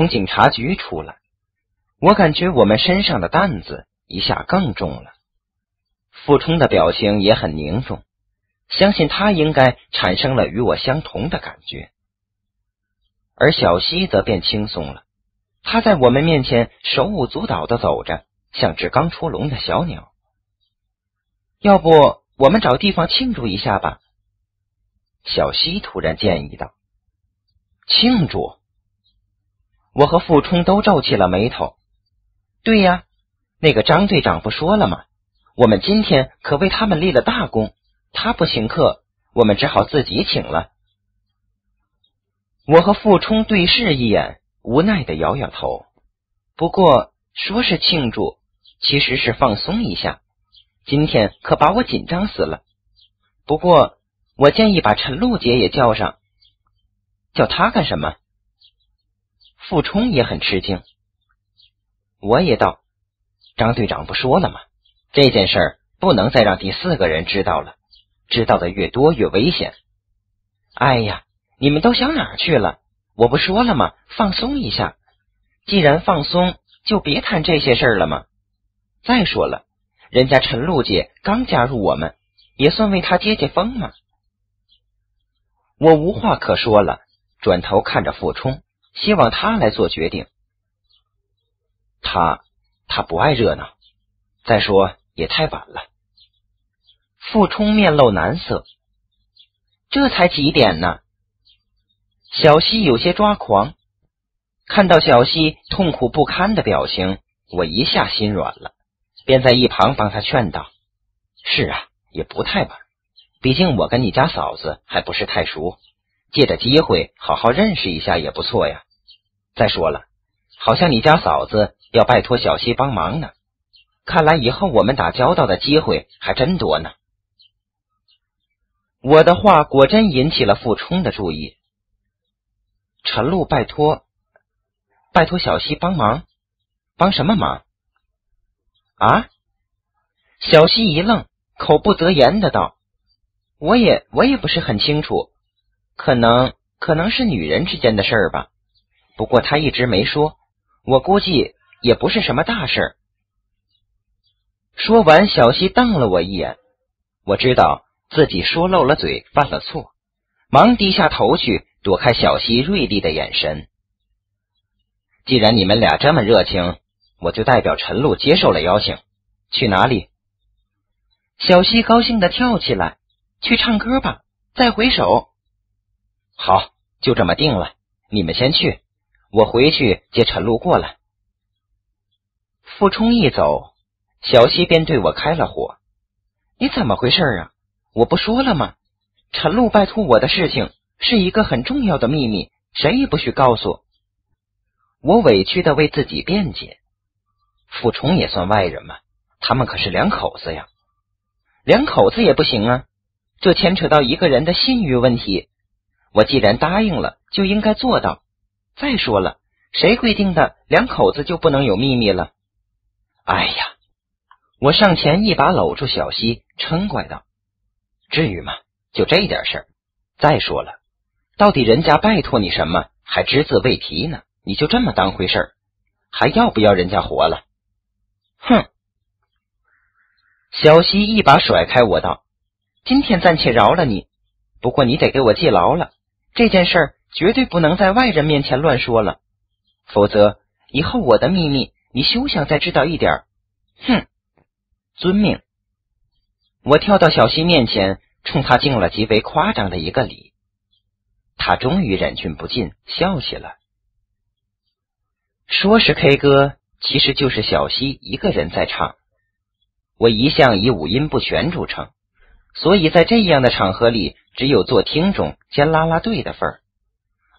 从警察局出来，我感觉我们身上的担子一下更重了。傅冲的表情也很凝重，相信他应该产生了与我相同的感觉。而小西则变轻松了，他在我们面前手舞足蹈的走着，像只刚出笼的小鸟。要不我们找地方庆祝一下吧？小西突然建议道。庆祝？我和傅冲都皱起了眉头。对呀，那个张队长不说了吗？我们今天可为他们立了大功，他不请客，我们只好自己请了。我和傅冲对视一眼，无奈的摇摇头。不过说是庆祝，其实是放松一下。今天可把我紧张死了。不过我建议把陈露姐也叫上。叫她干什么？傅冲也很吃惊。我也道：“张队长不说了吗？”这件事儿不能再让第四个人知道了，知道的越多越危险。哎呀，你们都想哪去了？我不说了吗？放松一下。既然放松，就别谈这些事儿了吗？再说了，人家陈露姐刚加入我们，也算为她接接风嘛。我无话可说了，转头看着傅冲，希望他来做决定。他他不爱热闹。再说。也太晚了。傅冲面露难色，这才几点呢？小西有些抓狂，看到小西痛苦不堪的表情，我一下心软了，便在一旁帮他劝道：“是啊，也不太晚，毕竟我跟你家嫂子还不是太熟，借着机会好好认识一下也不错呀。再说了，好像你家嫂子要拜托小西帮忙呢。”看来以后我们打交道的机会还真多呢。我的话果真引起了傅冲的注意。陈露，拜托，拜托小西帮忙，帮什么忙？啊？小西一愣，口不择言的道：“我也，我也不是很清楚，可能，可能是女人之间的事儿吧。不过他一直没说，我估计也不是什么大事儿。”说完，小西瞪了我一眼，我知道自己说漏了嘴，犯了错，忙低下头去躲开小西锐利的眼神。既然你们俩这么热情，我就代表陈露接受了邀请。去哪里？小西高兴的跳起来，去唱歌吧！再回首。好，就这么定了。你们先去，我回去接陈露过来。傅冲一走。小西便对我开了火：“你怎么回事啊？我不说了吗？陈露拜托我的事情是一个很重要的秘密，谁也不许告诉。”我委屈的为自己辩解：“傅冲也算外人嘛，他们可是两口子呀，两口子也不行啊，这牵扯到一个人的信誉问题。我既然答应了，就应该做到。再说了，谁规定的两口子就不能有秘密了？哎呀！”我上前一把搂住小西，嗔怪道：“至于吗？就这点事儿。再说了，到底人家拜托你什么，还只字未提呢？你就这么当回事儿？还要不要人家活了？”哼！小西一把甩开我道：“今天暂且饶了你，不过你得给我记牢了，这件事绝对不能在外人面前乱说了，否则以后我的秘密你休想再知道一点。”哼！遵命。我跳到小西面前，冲他敬了极为夸张的一个礼。他终于忍俊不禁，笑起来。说是 K 歌，其实就是小西一个人在唱。我一向以五音不全著称，所以在这样的场合里，只有做听众兼拉拉队的份儿。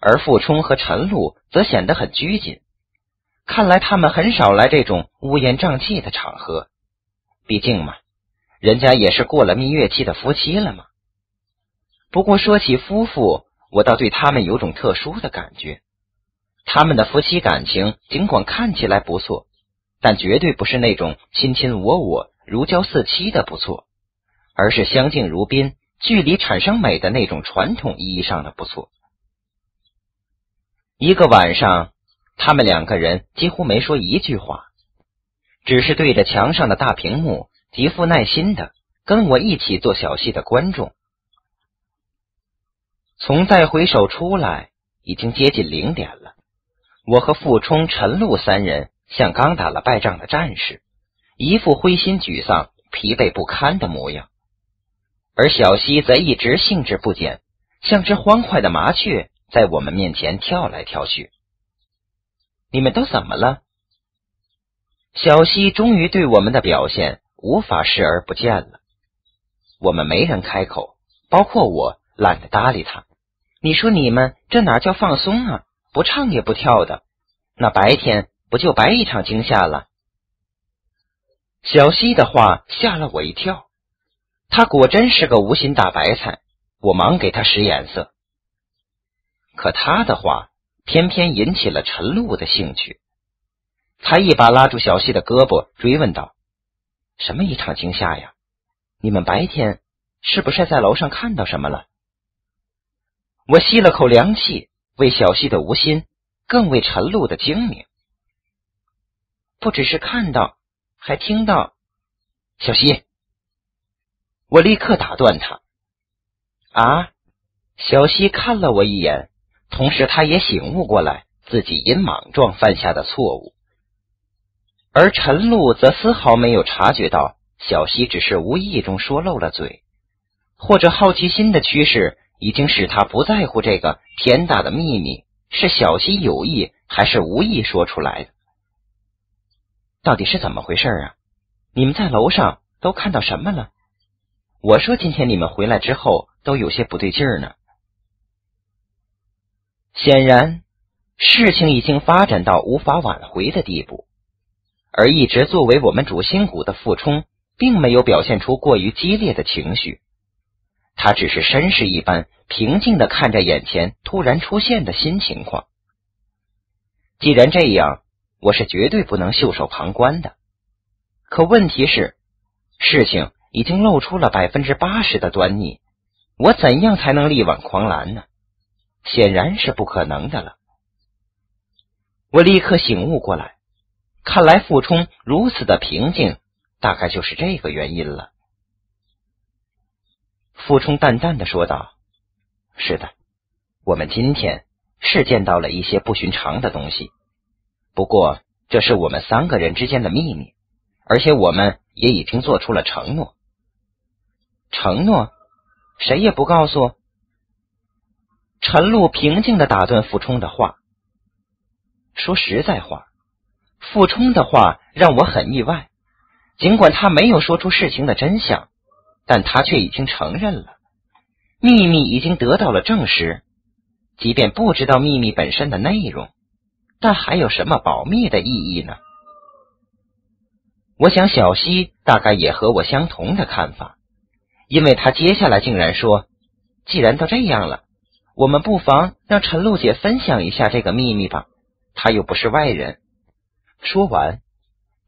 而傅冲和陈露则显得很拘谨，看来他们很少来这种乌烟瘴气的场合。毕竟嘛，人家也是过了蜜月期的夫妻了嘛。不过说起夫妇，我倒对他们有种特殊的感觉。他们的夫妻感情尽管看起来不错，但绝对不是那种卿卿我我、如胶似漆的不错，而是相敬如宾、距离产生美的那种传统意义上的不错。一个晚上，他们两个人几乎没说一句话，只是对着墙上的大屏幕，极富耐心的跟我一起做小戏的观众。从再回首出来，已经接近零点了。我和傅冲、陈露三人像刚打了败仗的战士，一副灰心沮丧、疲惫不堪的模样。而小西则一直兴致不减，像只欢快的麻雀，在我们面前跳来跳去。你们都怎么了？小西终于对我们的表现无法视而不见了。我们没人开口，包括我，懒得搭理他。你说你们这哪叫放松啊？不唱也不跳的，那白天不就白一场惊吓了？小溪的话吓了我一跳，他果真是个无心大白菜，我忙给他使眼色。可他的话偏偏引起了陈露的兴趣，他一把拉住小西的胳膊，追问道：“什么一场惊吓呀？你们白天是不是在楼上看到什么了？”我吸了口凉气，为小溪的无心，更为陈露的精明。不只是看到，还听到。小溪，我立刻打断他。啊！小西看了我一眼，同时他也醒悟过来自己因莽撞犯下的错误。而陈露则丝毫没有察觉到小西只是无意中说漏了嘴，或者好奇心的驱使。已经使他不在乎这个天大的秘密是小西有意还是无意说出来的。到底是怎么回事啊？你们在楼上都看到什么了？我说今天你们回来之后都有些不对劲儿呢。显然，事情已经发展到无法挽回的地步，而一直作为我们主心骨的傅冲，并没有表现出过于激烈的情绪。他只是绅士一般平静的看着眼前突然出现的新情况。既然这样，我是绝对不能袖手旁观的。可问题是，事情已经露出了百分之八十的端倪，我怎样才能力挽狂澜呢？显然是不可能的了。我立刻醒悟过来，看来傅冲如此的平静，大概就是这个原因了。傅冲淡淡的说道：“是的，我们今天是见到了一些不寻常的东西。不过，这是我们三个人之间的秘密，而且我们也已经做出了承诺。承诺，谁也不告诉。”陈露平静的打断傅冲的话：“说实在话，傅冲的话让我很意外，尽管他没有说出事情的真相。”但他却已经承认了，秘密已经得到了证实。即便不知道秘密本身的内容，但还有什么保密的意义呢？我想小西大概也和我相同的看法，因为他接下来竟然说：“既然都这样了，我们不妨让陈露姐分享一下这个秘密吧，她又不是外人。”说完，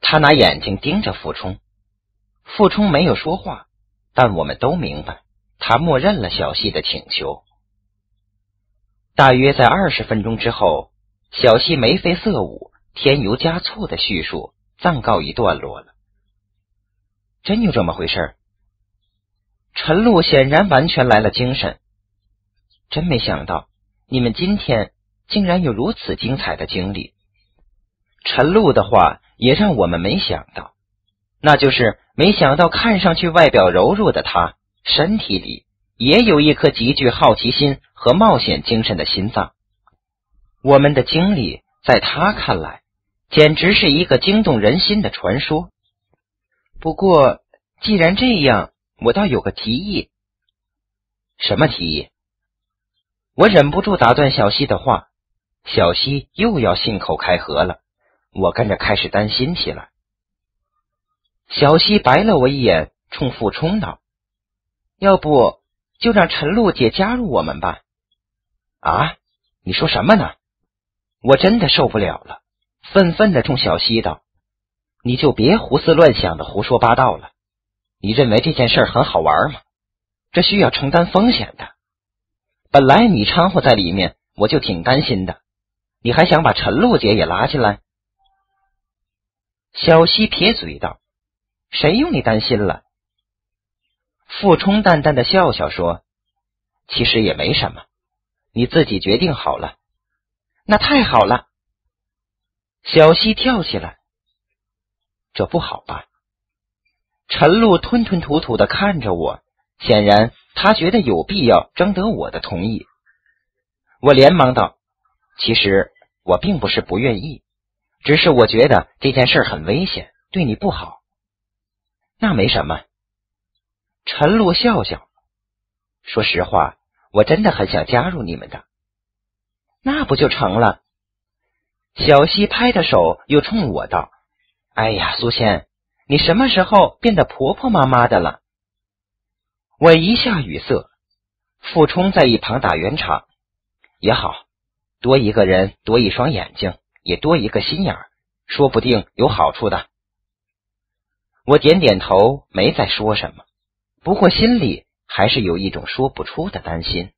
他拿眼睛盯着傅冲，傅冲没有说话。但我们都明白，他默认了小西的请求。大约在二十分钟之后，小西眉飞色舞、添油加醋的叙述暂告一段落了。真有这么回事儿？陈露显然完全来了精神。真没想到，你们今天竟然有如此精彩的经历。陈露的话也让我们没想到。那就是没想到，看上去外表柔弱的他，身体里也有一颗极具好奇心和冒险精神的心脏。我们的经历在他看来，简直是一个惊动人心的传说。不过，既然这样，我倒有个提议。什么提议？我忍不住打断小西的话。小西又要信口开河了，我跟着开始担心起来。小西白了我一眼，冲傅冲道：“要不就让陈露姐加入我们吧？”啊，你说什么呢？我真的受不了了，愤愤的冲小西道：“你就别胡思乱想的胡说八道了。你认为这件事很好玩吗？这需要承担风险的。本来你掺和在里面，我就挺担心的。你还想把陈露姐也拉进来？小西撇嘴道：“谁用你担心了？”傅冲淡淡的笑笑说：“其实也没什么，你自己决定好了。”那太好了。小西跳起来，这不好吧？陈露吞吞吐吐的看着我，显然他觉得有必要征得我的同意。我连忙道：“其实我并不是不愿意，只是我觉得这件事很危险，对你不好。”那没什么。陈露笑笑，说实话，我真的很想加入你们的。那不就成了？小西拍着手，又冲我道：“哎呀，苏倩，你什么时候变得婆婆妈妈的了？”我一下语塞。傅冲在一旁打圆场：“也好多一个人，多一双眼睛，也多一个心眼儿，说不定有好处的。”我点点头，没再说什么。不过心里还是有一种说不出的担心。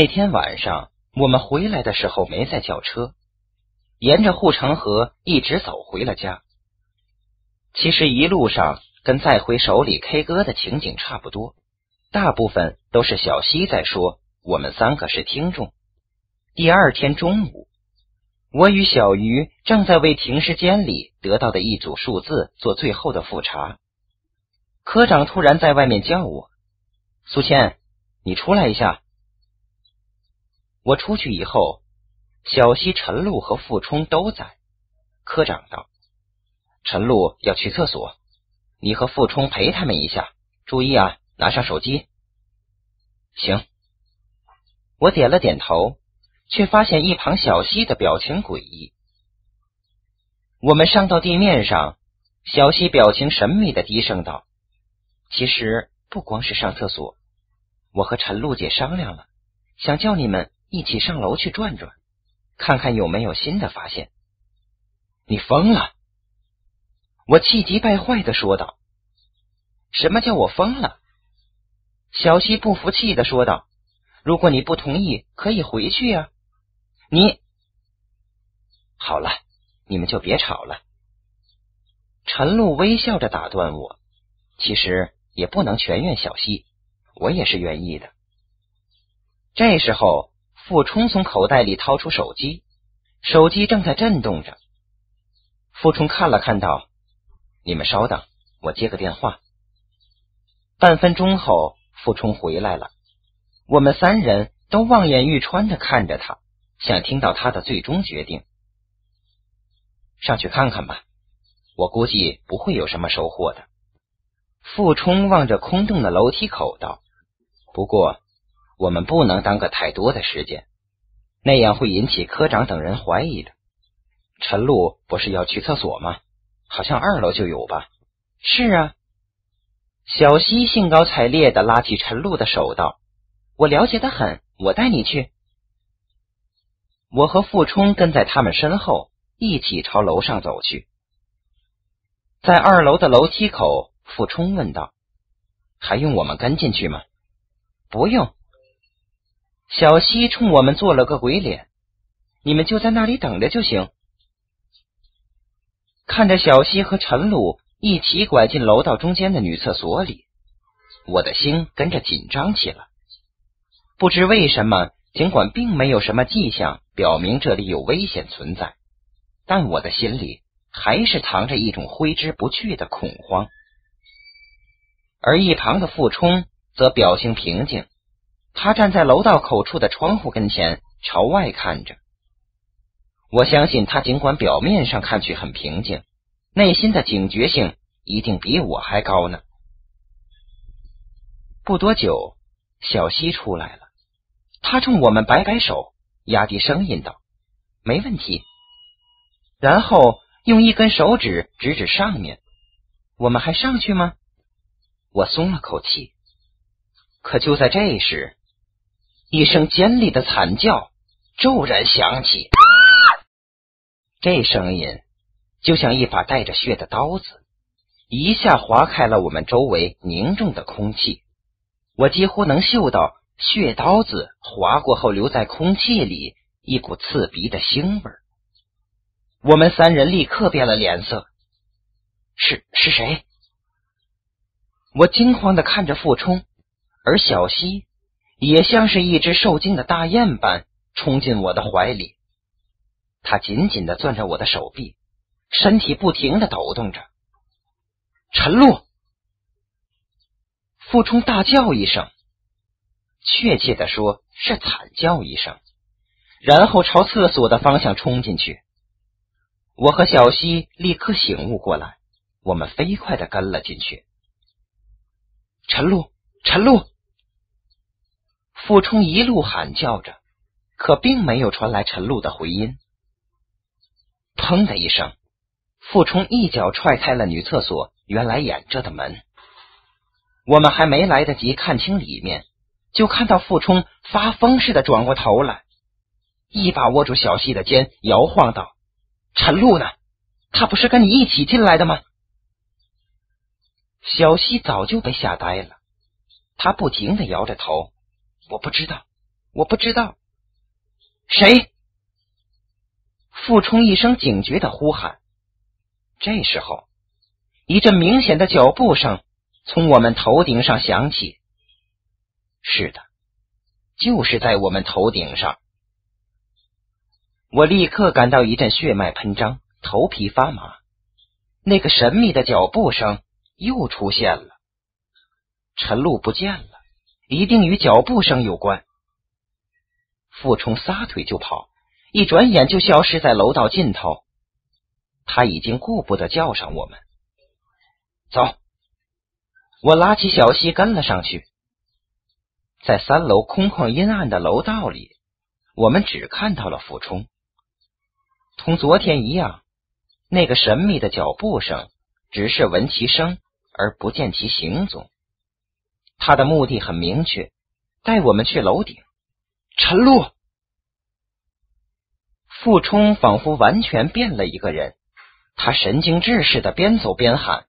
那天晚上，我们回来的时候没再叫车，沿着护城河一直走回了家。其实一路上跟再回首里 K 歌的情景差不多，大部分都是小西在说，我们三个是听众。第二天中午，我与小鱼正在为停尸间里得到的一组数字做最后的复查。科长突然在外面叫我：“苏倩，你出来一下。”我出去以后，小西、陈露和傅冲都在。科长道：“陈露要去厕所，你和傅冲陪他们一下，注意啊，拿上手机。”行。我点了点头，却发现一旁小西的表情诡异。我们上到地面上，小西表情神秘的低声道：“其实不光是上厕所，我和陈露姐商量了，想叫你们。”一起上楼去转转，看看有没有新的发现。你疯了！我气急败坏的说道。什么叫我疯了？小西不服气的说道。如果你不同意，可以回去呀。你好了，你们就别吵了。陈露微笑着打断我。其实也不能全怨小西，我也是愿意的。这时候。傅冲从口袋里掏出手机，手机正在震动着。傅冲看了看，道：“你们稍等，我接个电话。”半分钟后，傅冲回来了。我们三人都望眼欲穿的看着他，想听到他的最终决定。上去看看吧，我估计不会有什么收获的。傅冲望着空洞的楼梯口道：“不过。”我们不能耽搁太多的时间，那样会引起科长等人怀疑的。陈露不是要去厕所吗？好像二楼就有吧？是啊。小西兴高采烈的拉起陈露的手道：“我了解的很，我带你去。”我和傅冲跟在他们身后，一起朝楼上走去。在二楼的楼梯口，傅冲问道：“还用我们跟进去吗？”“不用。”小西冲我们做了个鬼脸，你们就在那里等着就行。看着小西和陈露一起拐进楼道中间的女厕所里，我的心跟着紧张起来。不知为什么，尽管并没有什么迹象表明这里有危险存在，但我的心里还是藏着一种挥之不去的恐慌。而一旁的傅冲则表情平静。他站在楼道口处的窗户跟前，朝外看着。我相信他尽管表面上看去很平静，内心的警觉性一定比我还高呢。不多久，小西出来了，他冲我们摆摆手，压低声音道：“没问题。”然后用一根手指指指上面。我们还上去吗？我松了口气。可就在这时，一声尖利的惨叫骤然响起，这声音就像一把带着血的刀子，一下划开了我们周围凝重的空气。我几乎能嗅到血刀子划过后留在空气里一股刺鼻的腥味。我们三人立刻变了脸色。是是谁？我惊慌的看着傅冲。而小溪也像是一只受惊的大雁般冲进我的怀里，他紧紧的攥着我的手臂，身体不停的抖动着。陈露，傅冲大叫一声，确切的说是惨叫一声，然后朝厕所的方向冲进去。我和小溪立刻醒悟过来，我们飞快的跟了进去。陈露，陈露。傅冲一路喊叫着，可并没有传来陈露的回音。砰的一声，傅冲一脚踹开了女厕所原来掩着的门。我们还没来得及看清里面，就看到傅冲发疯似的转过头来，一把握住小溪的肩，摇晃道：“陈露呢？他不是跟你一起进来的吗？”小溪早就被吓呆了，他不停的摇着头。我不知道，我不知道，谁？傅冲一声警觉的呼喊。这时候，一阵明显的脚步声从我们头顶上响起。是的，就是在我们头顶上。我立刻感到一阵血脉喷张，头皮发麻。那个神秘的脚步声又出现了。陈露不见了。一定与脚步声有关。傅冲撒腿就跑，一转眼就消失在楼道尽头。他已经顾不得叫上我们。走，我拉起小溪跟了上去。在三楼空旷阴暗的楼道里，我们只看到了傅冲。同昨天一样，那个神秘的脚步声只是闻其声而不见其行踪。他的目的很明确，带我们去楼顶。陈露，傅冲仿佛完全变了一个人，他神经质似的边走边喊，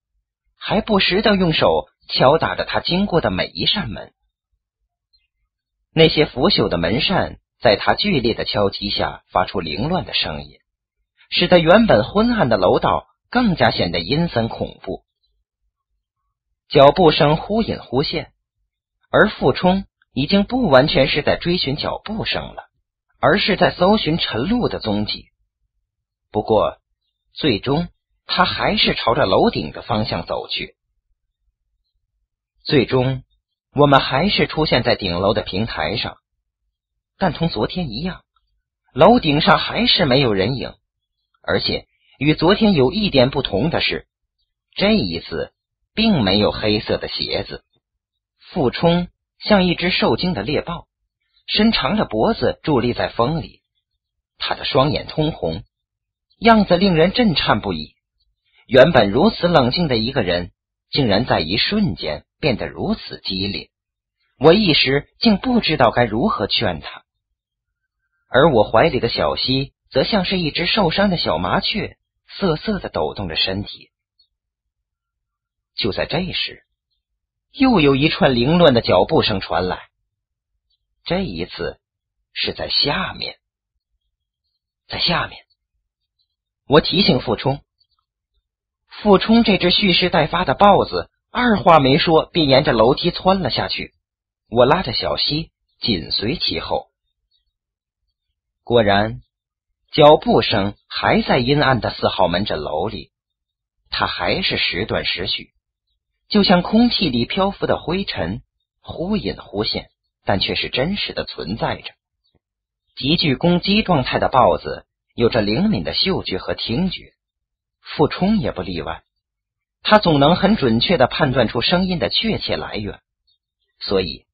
还不时的用手敲打着他经过的每一扇门。那些腐朽的门扇在他剧烈的敲击下发出凌乱的声音，使得原本昏暗的楼道更加显得阴森恐怖。脚步声忽隐忽现。而傅冲已经不完全是在追寻脚步声了，而是在搜寻陈露的踪迹。不过，最终他还是朝着楼顶的方向走去。最终，我们还是出现在顶楼的平台上，但同昨天一样，楼顶上还是没有人影。而且，与昨天有一点不同的是，这一次并没有黑色的鞋子。傅冲像一只受惊的猎豹，伸长着脖子伫立在风里，他的双眼通红，样子令人震颤不已。原本如此冷静的一个人，竟然在一瞬间变得如此激烈，我一时竟不知道该如何劝他。而我怀里的小溪，则像是一只受伤的小麻雀，瑟瑟的抖动着身体。就在这时。又有一串凌乱的脚步声传来，这一次是在下面，在下面。我提醒傅冲，傅冲这只蓄势待发的豹子，二话没说便沿着楼梯窜了下去。我拉着小溪紧随其后。果然，脚步声还在阴暗的四号门诊楼里，它还是时断时续。就像空气里漂浮的灰尘，忽隐忽现，但却是真实的存在着。极具攻击状态的豹子有着灵敏的嗅觉和听觉，傅冲也不例外。他总能很准确的判断出声音的确切来源，所以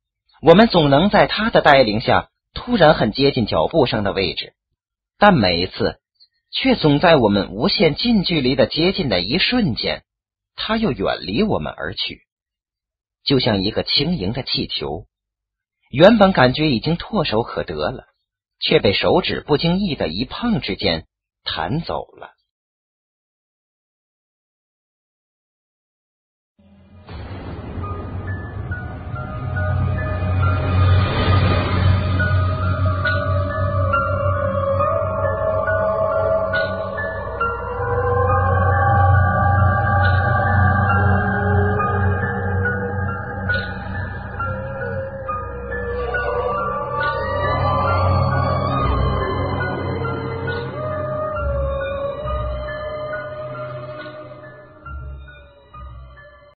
我们总能在他的带领下突然很接近脚步声的位置，但每一次却总在我们无限近距离的接近的一瞬间，他又远离我们而去，就像一个轻盈的气球，原本感觉已经唾手可得了，却被手指不经意的一碰之间弹走了。